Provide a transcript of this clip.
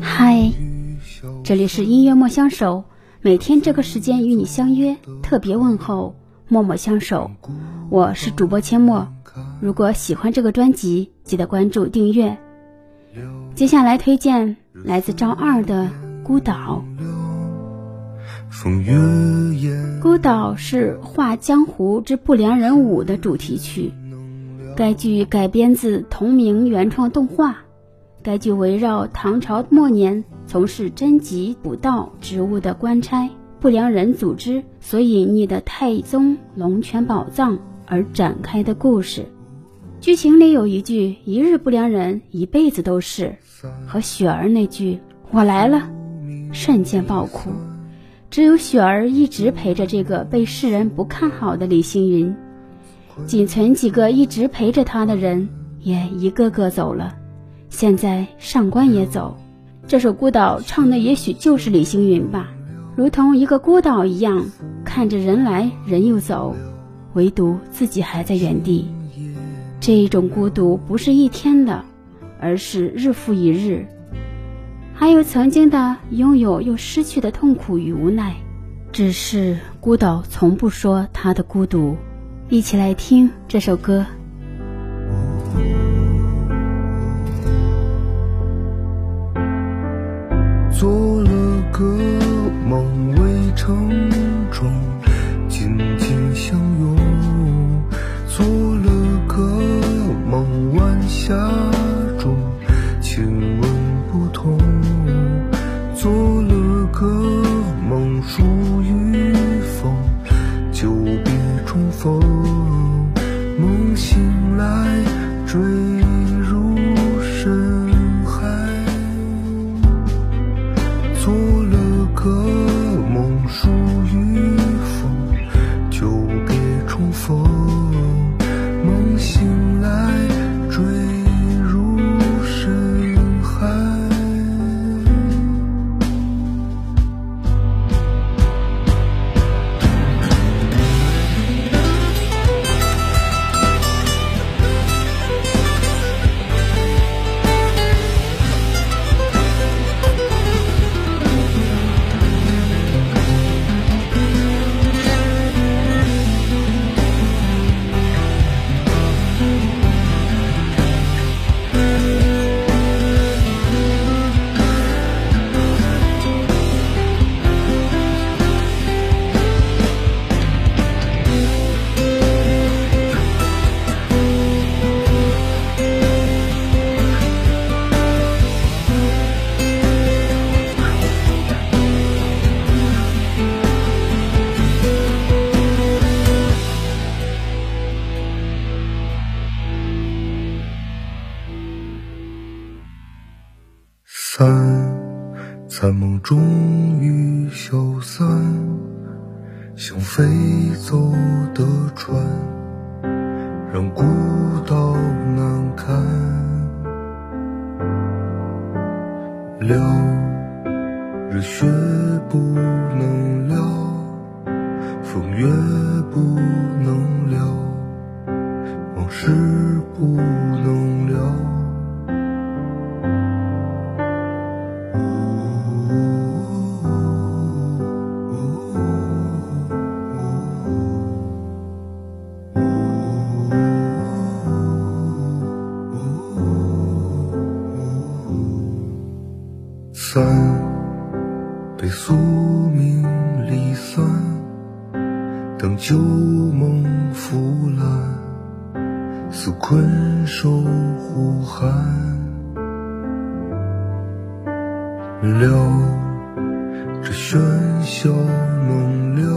嗨，这里是音乐莫相守，每天这个时间与你相约，特别问候，默默相守。我是主播阡陌，如果喜欢这个专辑，记得关注订阅。接下来推荐来自赵二的《孤岛》。孤岛是《画江湖之不良人五》的主题曲，该剧改编自同名原创动画。该剧围绕唐朝末年从事征集捕盗职务的官差不良人组织所隐匿的太宗龙泉宝藏而展开的故事。剧情里有一句“一日不良人，一辈子都是”，和雪儿那句“我来了”瞬间爆哭。只有雪儿一直陪着这个被世人不看好的李星云，仅存几个一直陪着他的人也一个个走了。现在上官也走，这首孤岛唱的也许就是李星云吧，如同一个孤岛一样，看着人来人又走，唯独自己还在原地。这一种孤独不是一天的，而是日复一日。还有曾经的拥有又失去的痛苦与无奈，只是孤岛从不说他的孤独。一起来听这首歌。做了个梦，围城中紧紧相拥；做了个梦，晚霞中亲吻不同；做了个梦，属于风，久别重逢。散，残梦终于消散，像飞走的船，让孤岛难堪。流，热血散，被宿命离散，等旧梦腐烂，似困兽呼喊。了，这喧嚣梦了，